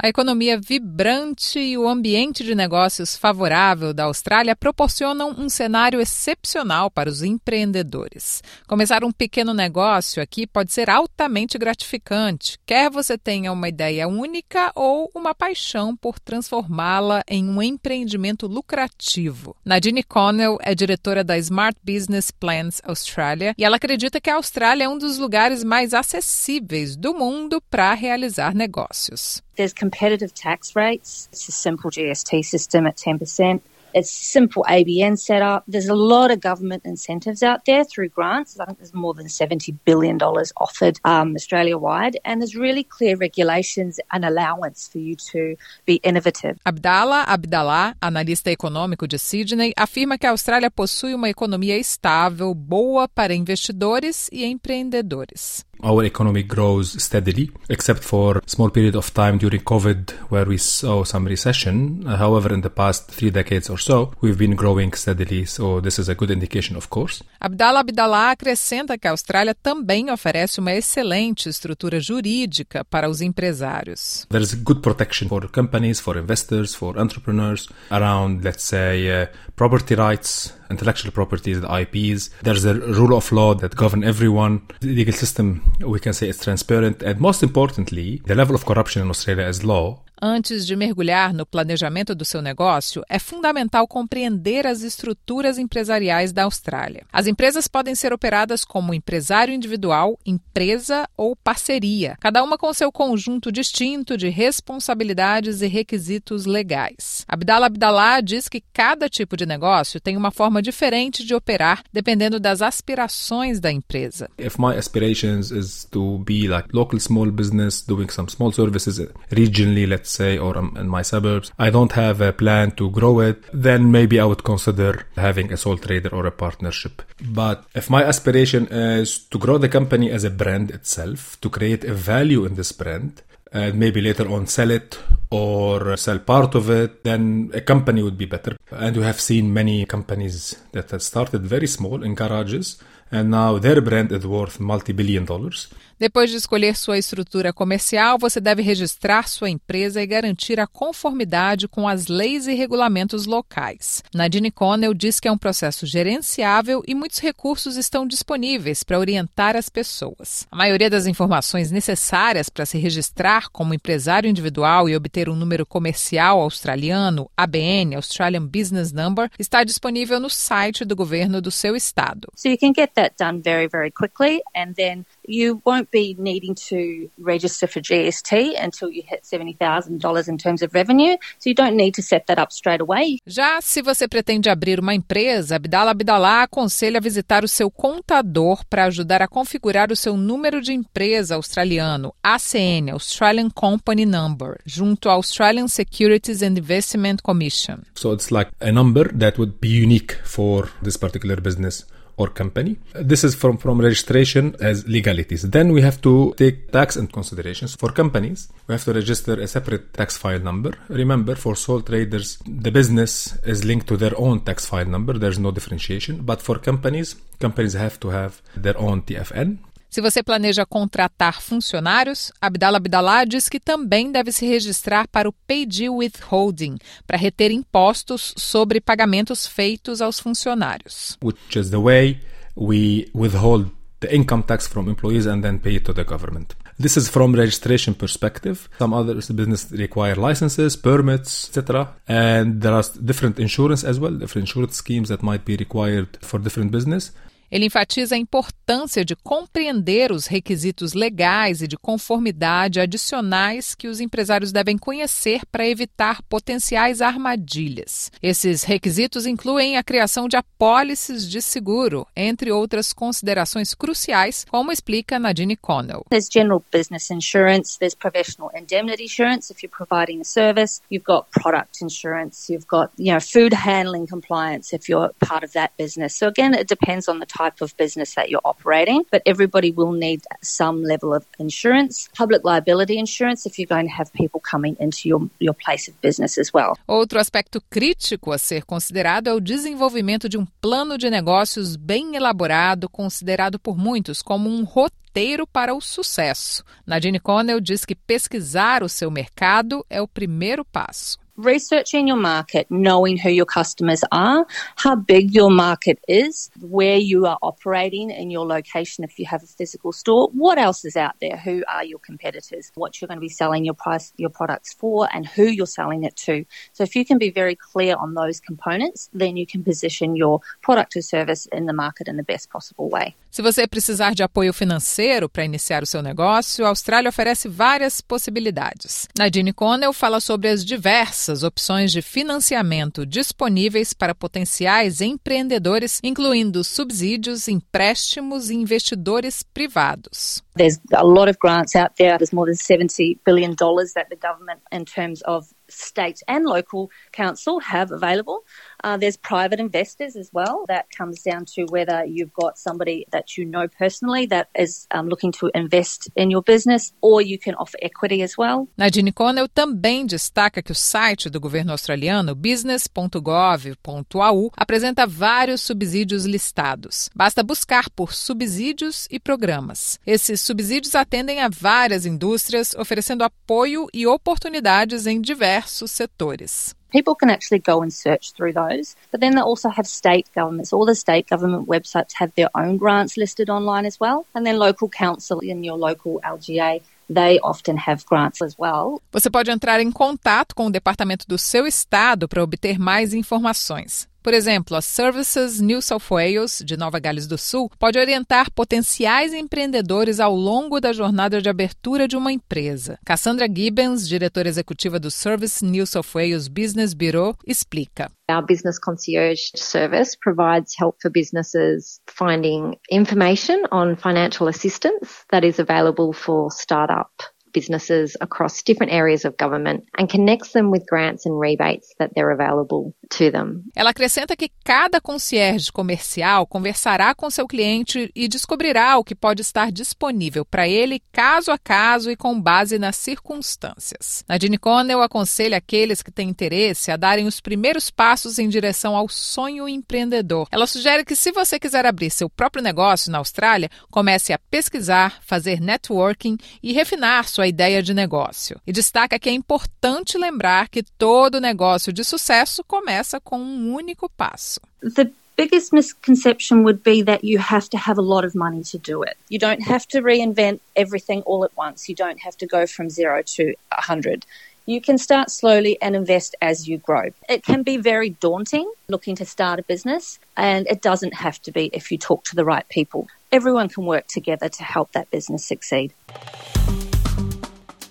A economia vibrante e o ambiente de negócios favorável da Austrália proporcionam um cenário excepcional para os empreendedores. Começar um pequeno negócio aqui pode ser altamente gratificante, quer você tenha uma ideia única ou uma paixão por transformá-la em um empreendimento lucrativo. Nadine Connell é diretora da Smart Business Plans Australia e ela acredita que a Austrália é um dos lugares mais acessíveis do mundo para realizar negócios. There's competitive tax rates. It's a simple GST system at 10%. It's simple ABN setup. There's a lot of government incentives out there through grants. I think there's more than $70 billion offered um, Australia wide. And there's really clear regulations and allowance for you to be innovative. Abdallah Abdallah, analista econômico de Sydney, afirma que a Austrália possui uma economia estável, boa para investidores e empreendedores. Our economy grows steadily, except for a small period of time during COVID where we saw some recession. Uh, however, in the past three decades or so, we've been growing steadily, so this is a good indication, of course. Abdallah Abdallah acrescenta que a Austrália também oferece uma excelente estrutura jurídica para os empresários. There's good protection for companies, for investors, for entrepreneurs around, let's say, uh, property rights, intellectual properties, the IPs. There's a rule of law that govern everyone. The legal system, we can say, is transparent. And most importantly, the level of corruption in Australia is low. Antes de mergulhar no planejamento do seu negócio, é fundamental compreender as estruturas empresariais da Austrália. As empresas podem ser operadas como empresário individual, empresa ou parceria, cada uma com seu conjunto distinto de responsabilidades e requisitos legais. Abdallah Abdallah diz que cada tipo de negócio tem uma forma diferente de operar dependendo das aspirações da empresa. If my aspirations is to be like local small business doing some small services regionally, let's say, or um, in my suburbs, I don't have a plan to grow it, then maybe I would consider having a sole trader or a partnership. But if my aspiration is to grow the company as a brand itself, to create a value in this brand, and maybe later on sell it or sell part of it, then a company would be better. And we have seen many companies that have started very small in garages, and now their brand is worth multi billion dollars. Depois de escolher sua estrutura comercial, você deve registrar sua empresa e garantir a conformidade com as leis e regulamentos locais. Nadine Connell diz que é um processo gerenciável e muitos recursos estão disponíveis para orientar as pessoas. A maioria das informações necessárias para se registrar como empresário individual e obter um número comercial australiano, ABN, Australian Business Number, está disponível no site do governo do seu estado. So you can get that done very, very quickly and then you won't be needing to register for GST until you hit $70,000 in terms of revenue, so you don't need to set that up straight away. Já se você pretende abrir uma empresa, Abdallah Abdallah aconselha visitar o seu contador para ajudar a configurar o seu número de empresa australiano, ACN, Australian Company Number, junto ao Australian Securities and Investment Commission. So it's like a number that would be unique for this particular business. Or company. This is from, from registration as legalities. Then we have to take tax and considerations. For companies, we have to register a separate tax file number. Remember, for sole traders, the business is linked to their own tax file number. There's no differentiation. But for companies, companies have to have their own TFN. Se você planeja contratar funcionários, Abdallah Abdallah diz que também deve se registrar para o Paid Withholding, para reter impostos sobre pagamentos feitos aos funcionários. Which is the way we withhold the income tax from employees and then pay it to the government. This is from registration perspective. Some other business require licenses, permits, etc. And there are different insurance as well, different insurance schemes that might be required for different business. Ele enfatiza a importância de compreender os requisitos legais e de conformidade adicionais que os empresários devem conhecer para evitar potenciais armadilhas. Esses requisitos incluem a criação de apólices de seguro, entre outras considerações cruciais, como explica Nadine Connell. There's general business insurance, there's professional indemnity insurance if you're providing a service, you've got product insurance, you've got, you know, food handling compliance if you're part of that business. So again, it depends on the of business that you're operating, but everybody will need some level of insurance, public liability insurance if you're going to have people coming into your, your place of business as well. Outro aspecto crítico a ser considerado é o desenvolvimento de um plano de negócios bem elaborado, considerado por muitos como um roteiro para o sucesso. Nadine Connell diz que pesquisar o seu mercado é o primeiro passo. Researching your market, knowing who your customers are, how big your market is, where you are operating in your location if you have a physical store, what else is out there, who are your competitors, what you're going to be selling your price your products for and who you're selling it to. So if you can be very clear on those components, then you can position your product or service in the market in the best possible way. Se você precisar de apoio financeiro para iniciar o seu negócio, a Austrália oferece várias possibilidades. Nadine Connell fala sobre as diversas opções de financiamento disponíveis para potenciais empreendedores, incluindo subsídios, empréstimos e investidores privados. There's a lot of grants out there. There's more than 70 billion dollars that the government in terms of state and local council have available. Uh, there's private investors as well. That comes down to whether you've got somebody that you know personally that is um, looking to invest in your business, or you can offer equity as well. Nadine Connell também destaca que o site do governo australiano, business.gov.au, apresenta vários subsídios listados. Basta buscar por subsídios e programas. Esses subsídios atendem a várias indústrias, oferecendo apoio e oportunidades em diversos setores. People can actually go and search through those, but then they also have state governments. All the state government websites have their own grants listed online as well, and then local council in your local LGA they often have grants as well. Você pode entrar em contato com o departamento do seu estado para obter mais informações. Por exemplo, a Services New South Wales, de Nova Gales do Sul, pode orientar potenciais empreendedores ao longo da jornada de abertura de uma empresa. Cassandra Gibbons, diretora executiva do Service New South Wales Business Bureau, explica. Our business concierge service provides help for businesses finding information on financial assistance that is available for startup businesses across different areas of government and connects them with grants and rebates that they're available to them. Ela acrescenta que cada concierge comercial conversará com seu cliente e descobrirá o que pode estar disponível para ele caso a caso e com base nas circunstâncias. Nadine Connell aconselha aqueles que têm interesse a darem os primeiros passos em direção ao sonho empreendedor. Ela sugere que se você quiser abrir seu próprio negócio na Austrália, comece a pesquisar, fazer networking e refinar sua ideia de negócio. E destaca que é importante lembrar que todo negócio de sucesso começa com um único passo. The biggest misconception would be that you have to have a lot of money to do it. You don't have to reinvent everything all at once. You don't have to go from zero to a hundred. You can start slowly and invest as you grow. It can be very daunting looking to start a business, and it doesn't have to be if you talk to the right people. Everyone can work together to help that business succeed.